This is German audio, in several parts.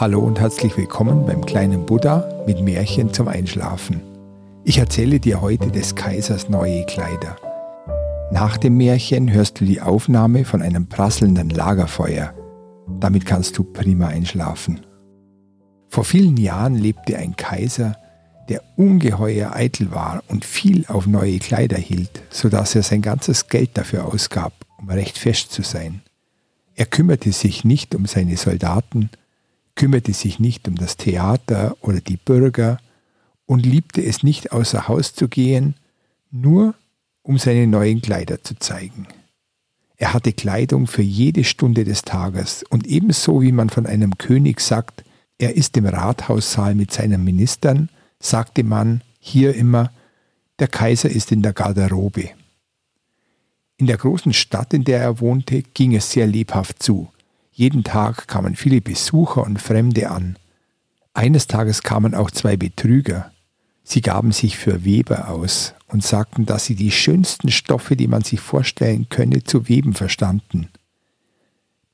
Hallo und herzlich willkommen beim kleinen Buddha mit Märchen zum Einschlafen. Ich erzähle dir heute des Kaisers neue Kleider. Nach dem Märchen hörst du die Aufnahme von einem prasselnden Lagerfeuer. Damit kannst du prima einschlafen. Vor vielen Jahren lebte ein Kaiser, der ungeheuer eitel war und viel auf neue Kleider hielt, so dass er sein ganzes Geld dafür ausgab, um recht fest zu sein. Er kümmerte sich nicht um seine Soldaten, kümmerte sich nicht um das Theater oder die Bürger und liebte es nicht außer Haus zu gehen, nur um seine neuen Kleider zu zeigen. Er hatte Kleidung für jede Stunde des Tages und ebenso wie man von einem König sagt, er ist im Rathaussaal mit seinen Ministern, sagte man hier immer, der Kaiser ist in der Garderobe. In der großen Stadt, in der er wohnte, ging es sehr lebhaft zu. Jeden Tag kamen viele Besucher und Fremde an. Eines Tages kamen auch zwei Betrüger. Sie gaben sich für Weber aus und sagten, dass sie die schönsten Stoffe, die man sich vorstellen könne, zu weben verstanden.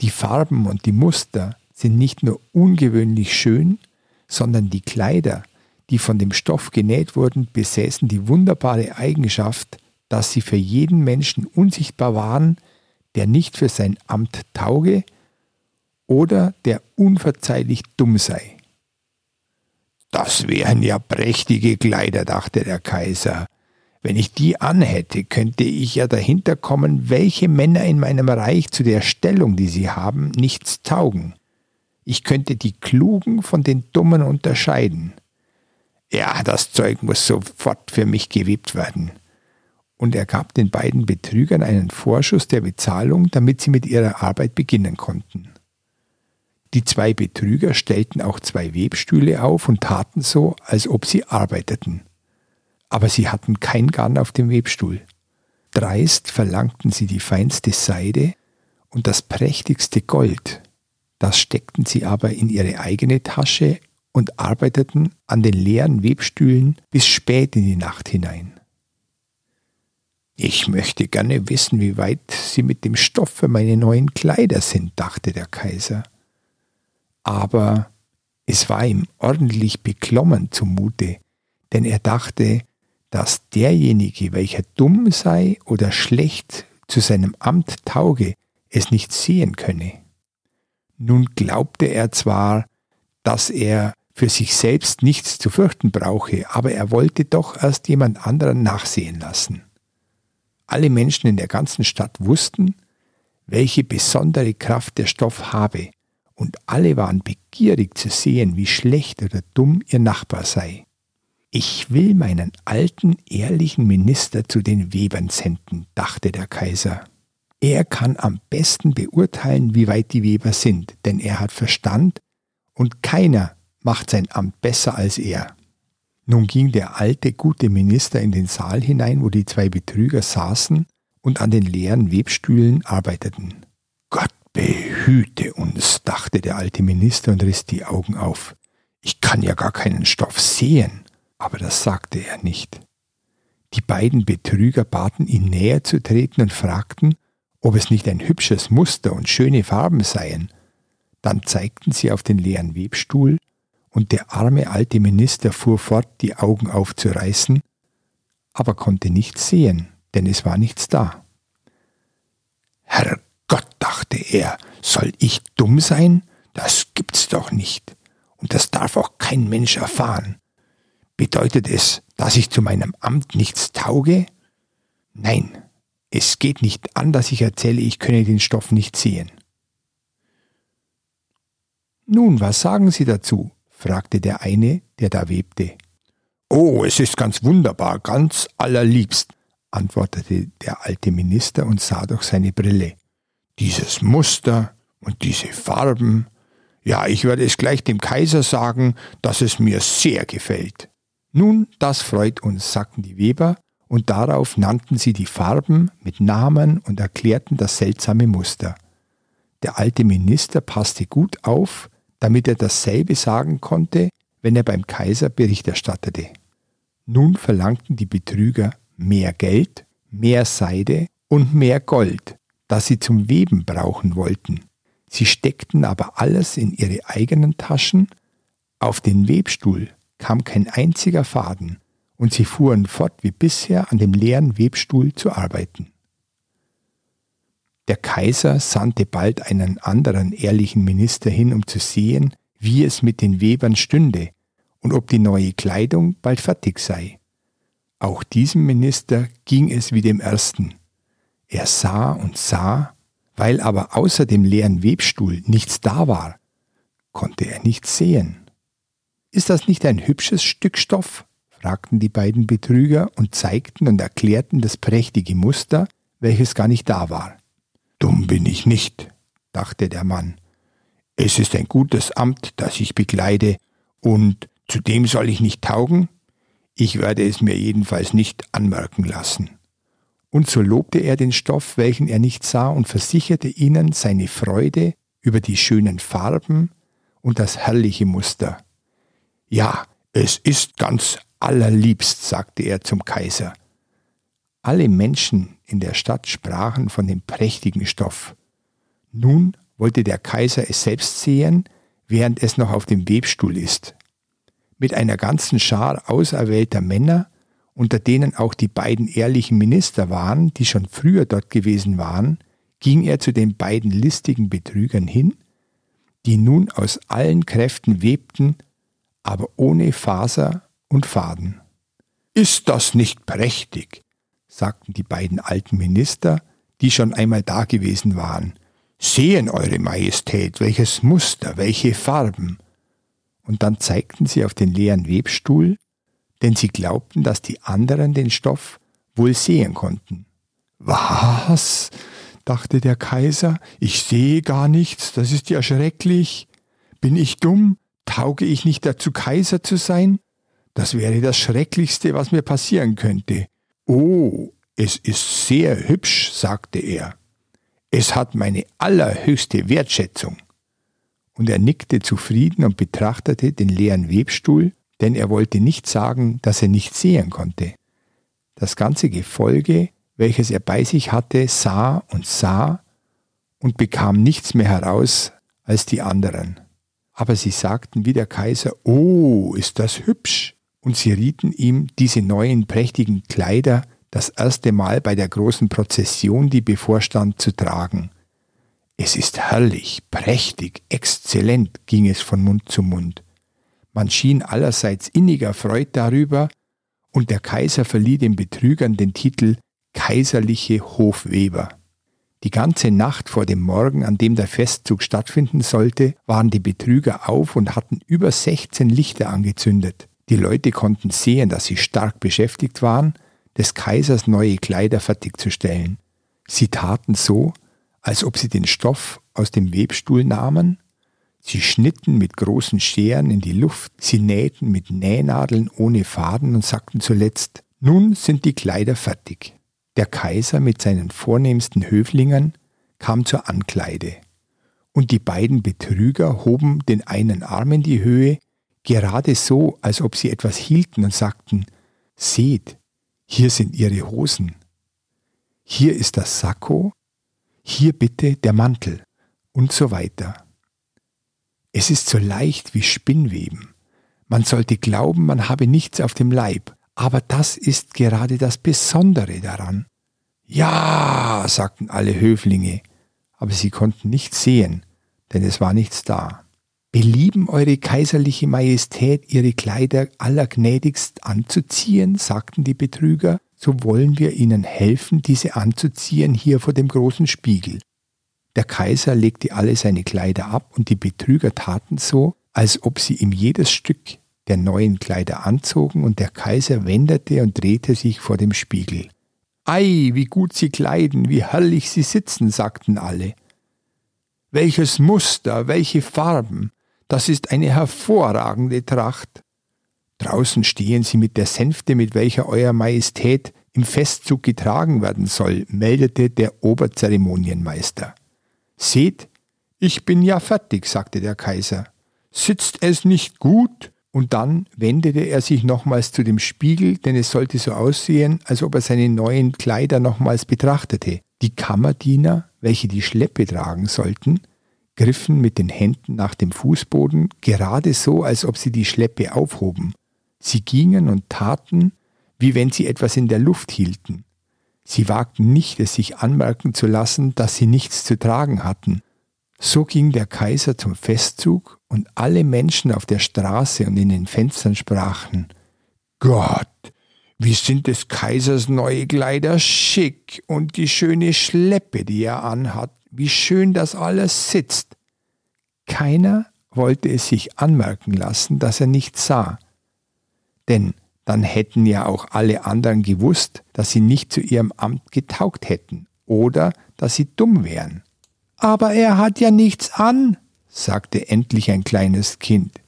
Die Farben und die Muster sind nicht nur ungewöhnlich schön, sondern die Kleider, die von dem Stoff genäht wurden, besäßen die wunderbare Eigenschaft, dass sie für jeden Menschen unsichtbar waren, der nicht für sein Amt tauge oder der unverzeihlich dumm sei. Das wären ja prächtige Kleider, dachte der Kaiser. Wenn ich die anhätte, könnte ich ja dahinter kommen, welche Männer in meinem Reich zu der Stellung, die sie haben, nichts taugen. Ich könnte die Klugen von den Dummen unterscheiden. Ja, das Zeug muss sofort für mich gewebt werden. Und er gab den beiden Betrügern einen Vorschuss der Bezahlung, damit sie mit ihrer Arbeit beginnen konnten. Die zwei Betrüger stellten auch zwei Webstühle auf und taten so, als ob sie arbeiteten. Aber sie hatten kein Garn auf dem Webstuhl. Dreist verlangten sie die feinste Seide und das prächtigste Gold. Das steckten sie aber in ihre eigene Tasche und arbeiteten an den leeren Webstühlen bis spät in die Nacht hinein. Ich möchte gerne wissen, wie weit Sie mit dem Stoff für meine neuen Kleider sind, dachte der Kaiser aber es war ihm ordentlich beklommen zumute, denn er dachte, dass derjenige, welcher dumm sei oder schlecht zu seinem Amt tauge, es nicht sehen könne. Nun glaubte er zwar, dass er für sich selbst nichts zu fürchten brauche, aber er wollte doch erst jemand anderen nachsehen lassen. Alle Menschen in der ganzen Stadt wussten, welche besondere Kraft der Stoff habe, und alle waren begierig zu sehen, wie schlecht oder dumm ihr Nachbar sei. Ich will meinen alten, ehrlichen Minister zu den Webern senden, dachte der Kaiser. Er kann am besten beurteilen, wie weit die Weber sind, denn er hat Verstand und keiner macht sein Amt besser als er. Nun ging der alte, gute Minister in den Saal hinein, wo die zwei Betrüger saßen und an den leeren Webstühlen arbeiteten. Gott Behüte uns, dachte der alte Minister und riss die Augen auf. Ich kann ja gar keinen Stoff sehen. Aber das sagte er nicht. Die beiden Betrüger baten ihn näher zu treten und fragten, ob es nicht ein hübsches Muster und schöne Farben seien. Dann zeigten sie auf den leeren Webstuhl, und der arme alte Minister fuhr fort, die Augen aufzureißen, aber konnte nichts sehen, denn es war nichts da. Herr Gott, dachte er, soll ich dumm sein? Das gibt's doch nicht. Und das darf auch kein Mensch erfahren. Bedeutet es, dass ich zu meinem Amt nichts tauge? Nein, es geht nicht an, dass ich erzähle, ich könne den Stoff nicht sehen. Nun, was sagen Sie dazu? fragte der eine, der da webte. Oh, es ist ganz wunderbar, ganz allerliebst, antwortete der alte Minister und sah durch seine Brille dieses Muster und diese Farben. Ja, ich werde es gleich dem Kaiser sagen, dass es mir sehr gefällt. Nun, das freut uns, sagten die Weber, und darauf nannten sie die Farben mit Namen und erklärten das seltsame Muster. Der alte Minister passte gut auf, damit er dasselbe sagen konnte, wenn er beim Kaiser Bericht erstattete. Nun verlangten die Betrüger mehr Geld, mehr Seide und mehr Gold, das sie zum Weben brauchen wollten. Sie steckten aber alles in ihre eigenen Taschen. Auf den Webstuhl kam kein einziger Faden, und sie fuhren fort wie bisher an dem leeren Webstuhl zu arbeiten. Der Kaiser sandte bald einen anderen ehrlichen Minister hin, um zu sehen, wie es mit den Webern stünde und ob die neue Kleidung bald fertig sei. Auch diesem Minister ging es wie dem ersten. Er sah und sah, weil aber außer dem leeren Webstuhl nichts da war, konnte er nichts sehen. Ist das nicht ein hübsches Stück Stoff? fragten die beiden Betrüger und zeigten und erklärten das prächtige Muster, welches gar nicht da war. Dumm bin ich nicht, dachte der Mann. Es ist ein gutes Amt, das ich bekleide, und zu dem soll ich nicht taugen? Ich werde es mir jedenfalls nicht anmerken lassen. Und so lobte er den Stoff, welchen er nicht sah, und versicherte ihnen seine Freude über die schönen Farben und das herrliche Muster. Ja, es ist ganz allerliebst, sagte er zum Kaiser. Alle Menschen in der Stadt sprachen von dem prächtigen Stoff. Nun wollte der Kaiser es selbst sehen, während es noch auf dem Webstuhl ist. Mit einer ganzen Schar auserwählter Männer, unter denen auch die beiden ehrlichen Minister waren, die schon früher dort gewesen waren, ging er zu den beiden listigen Betrügern hin, die nun aus allen Kräften webten, aber ohne Faser und Faden. Ist das nicht prächtig? sagten die beiden alten Minister, die schon einmal da gewesen waren. Sehen, Eure Majestät, welches Muster, welche Farben. Und dann zeigten sie auf den leeren Webstuhl, denn sie glaubten, dass die anderen den Stoff wohl sehen konnten. Was? dachte der Kaiser, ich sehe gar nichts, das ist ja schrecklich. Bin ich dumm? Tauge ich nicht dazu, Kaiser zu sein? Das wäre das Schrecklichste, was mir passieren könnte. Oh, es ist sehr hübsch, sagte er. Es hat meine allerhöchste Wertschätzung. Und er nickte zufrieden und betrachtete den leeren Webstuhl, denn er wollte nicht sagen, dass er nicht sehen konnte. Das ganze Gefolge, welches er bei sich hatte, sah und sah und bekam nichts mehr heraus als die anderen. Aber sie sagten wie der Kaiser, Oh, ist das hübsch! Und sie rieten ihm diese neuen prächtigen Kleider das erste Mal bei der großen Prozession, die bevorstand, zu tragen. Es ist herrlich, prächtig, exzellent, ging es von Mund zu Mund. Man schien allerseits inniger Freud darüber, und der Kaiser verlieh den Betrügern den Titel Kaiserliche Hofweber. Die ganze Nacht vor dem Morgen, an dem der Festzug stattfinden sollte, waren die Betrüger auf und hatten über 16 Lichter angezündet. Die Leute konnten sehen, dass sie stark beschäftigt waren, des Kaisers neue Kleider fertigzustellen. Sie taten so, als ob sie den Stoff aus dem Webstuhl nahmen, sie schnitten mit großen Scheren in die Luft, sie nähten mit Nähnadeln ohne Faden und sagten zuletzt, nun sind die Kleider fertig. Der Kaiser mit seinen vornehmsten Höflingern kam zur Ankleide, und die beiden Betrüger hoben den einen Arm in die Höhe, gerade so, als ob sie etwas hielten und sagten, Seht, hier sind Ihre Hosen, hier ist das Sakko, hier bitte der Mantel und so weiter. Es ist so leicht wie Spinnweben. Man sollte glauben, man habe nichts auf dem Leib, aber das ist gerade das Besondere daran. Ja, sagten alle Höflinge, aber sie konnten nichts sehen, denn es war nichts da. Belieben Eure kaiserliche Majestät, Ihre Kleider allergnädigst anzuziehen, sagten die Betrüger, so wollen wir Ihnen helfen, diese anzuziehen hier vor dem großen Spiegel. Der Kaiser legte alle seine Kleider ab und die Betrüger taten so, als ob sie ihm jedes Stück der neuen Kleider anzogen und der Kaiser wendete und drehte sich vor dem Spiegel. Ei, wie gut Sie kleiden, wie herrlich Sie sitzen, sagten alle. Welches Muster, welche Farben, das ist eine hervorragende Tracht. Draußen stehen sie mit der Sänfte, mit welcher Euer Majestät im Festzug getragen werden soll, meldete der Oberzeremonienmeister. Seht, ich bin ja fertig, sagte der Kaiser. Sitzt es nicht gut? Und dann wendete er sich nochmals zu dem Spiegel, denn es sollte so aussehen, als ob er seine neuen Kleider nochmals betrachtete. Die Kammerdiener, welche die Schleppe tragen sollten, griffen mit den Händen nach dem Fußboden, gerade so, als ob sie die Schleppe aufhoben. Sie gingen und taten, wie wenn sie etwas in der Luft hielten. Sie wagten nicht, es sich anmerken zu lassen, dass sie nichts zu tragen hatten. So ging der Kaiser zum Festzug und alle Menschen auf der Straße und in den Fenstern sprachen, Gott, wie sind des Kaisers neue Kleider schick und die schöne Schleppe, die er anhat, wie schön das alles sitzt. Keiner wollte es sich anmerken lassen, dass er nichts sah. Denn dann hätten ja auch alle anderen gewusst, dass sie nicht zu ihrem Amt getaugt hätten oder dass sie dumm wären. Aber er hat ja nichts an, sagte endlich ein kleines Kind.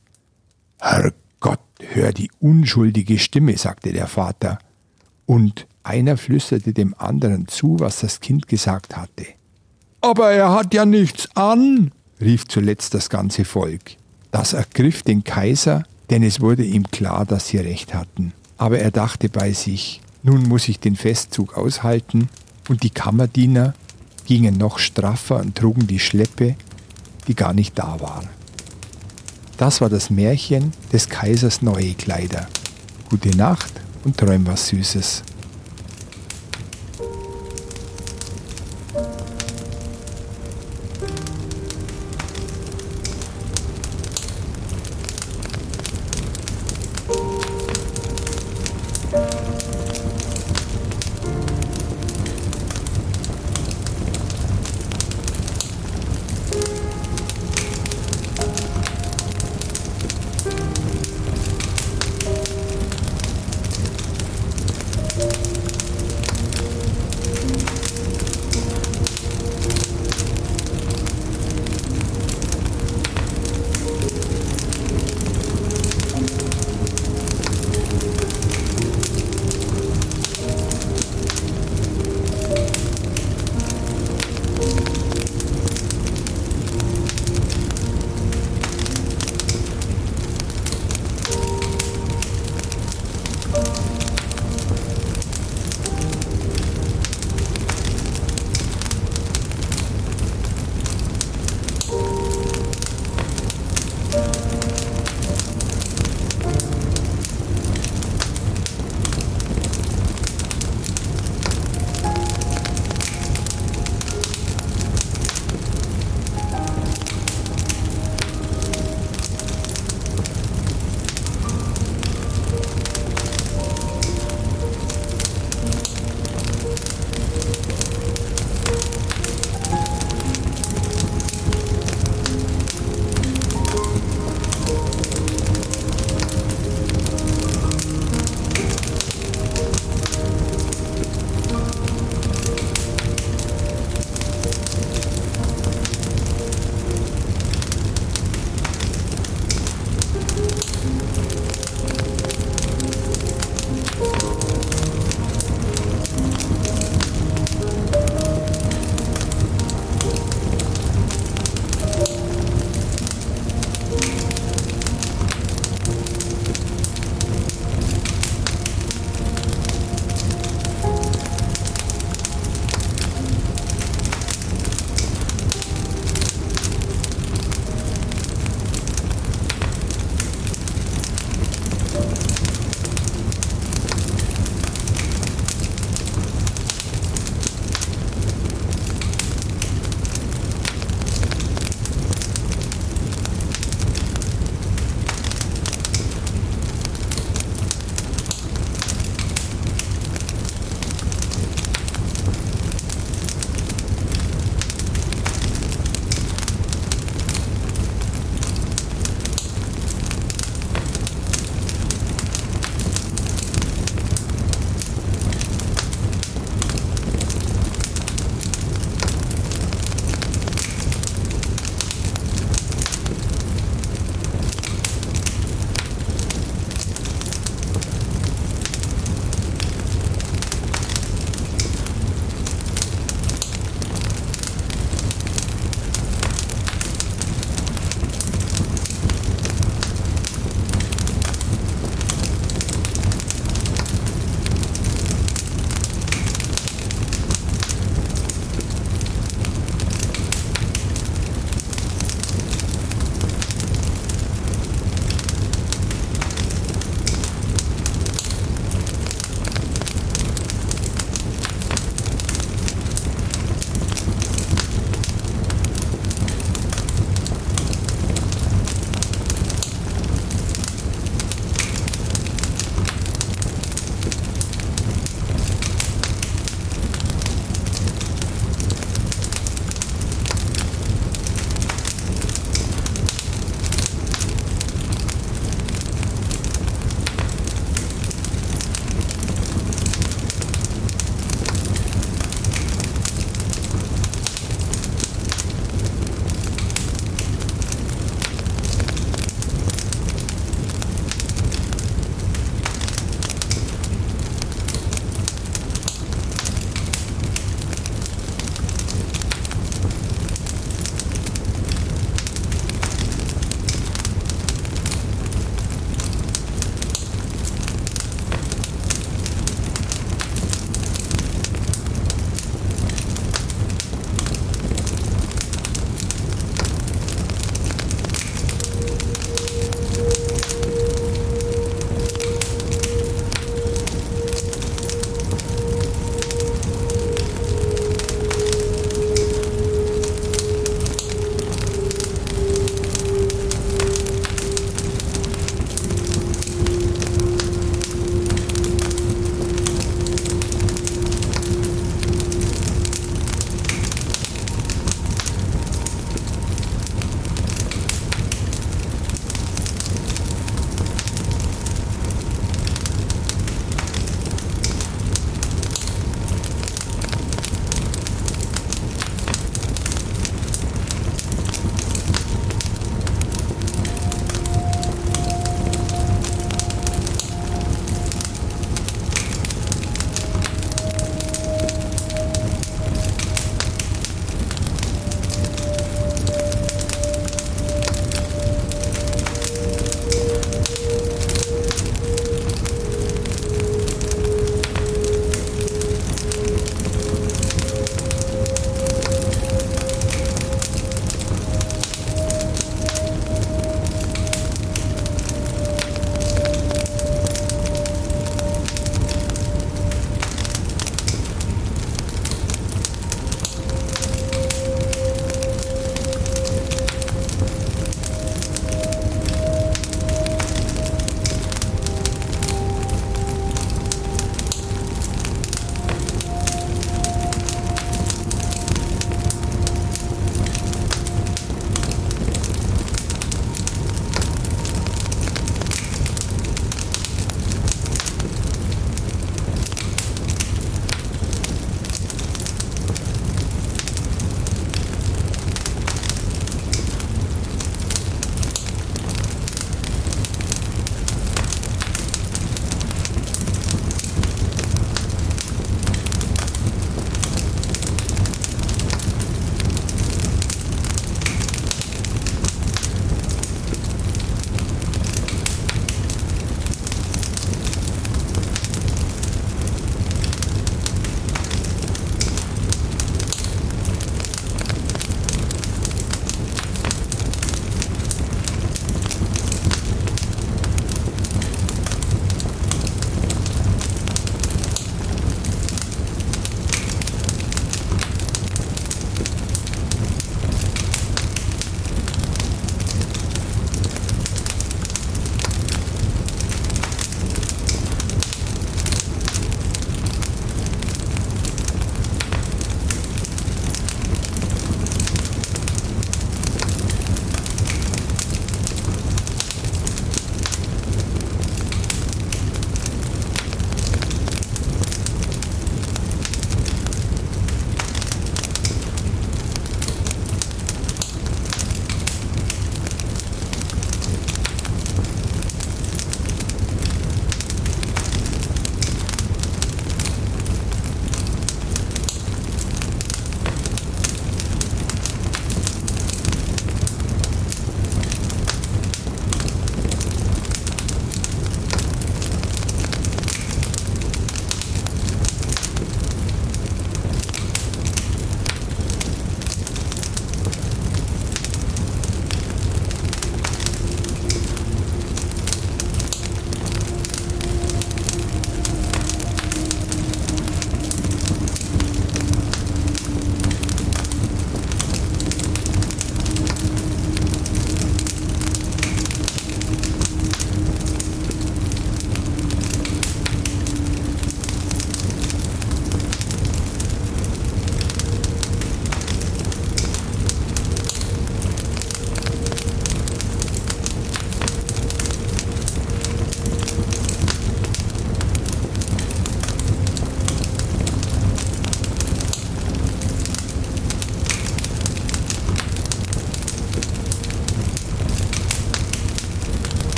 Herrgott, hör die unschuldige Stimme, sagte der Vater. Und einer flüsterte dem anderen zu, was das Kind gesagt hatte. Aber er hat ja nichts an, rief zuletzt das ganze Volk. Das ergriff den Kaiser, denn es wurde ihm klar, dass sie recht hatten. Aber er dachte bei sich, nun muss ich den Festzug aushalten, und die Kammerdiener gingen noch straffer und trugen die Schleppe, die gar nicht da war. Das war das Märchen des Kaisers neue Kleider. Gute Nacht und träum was Süßes.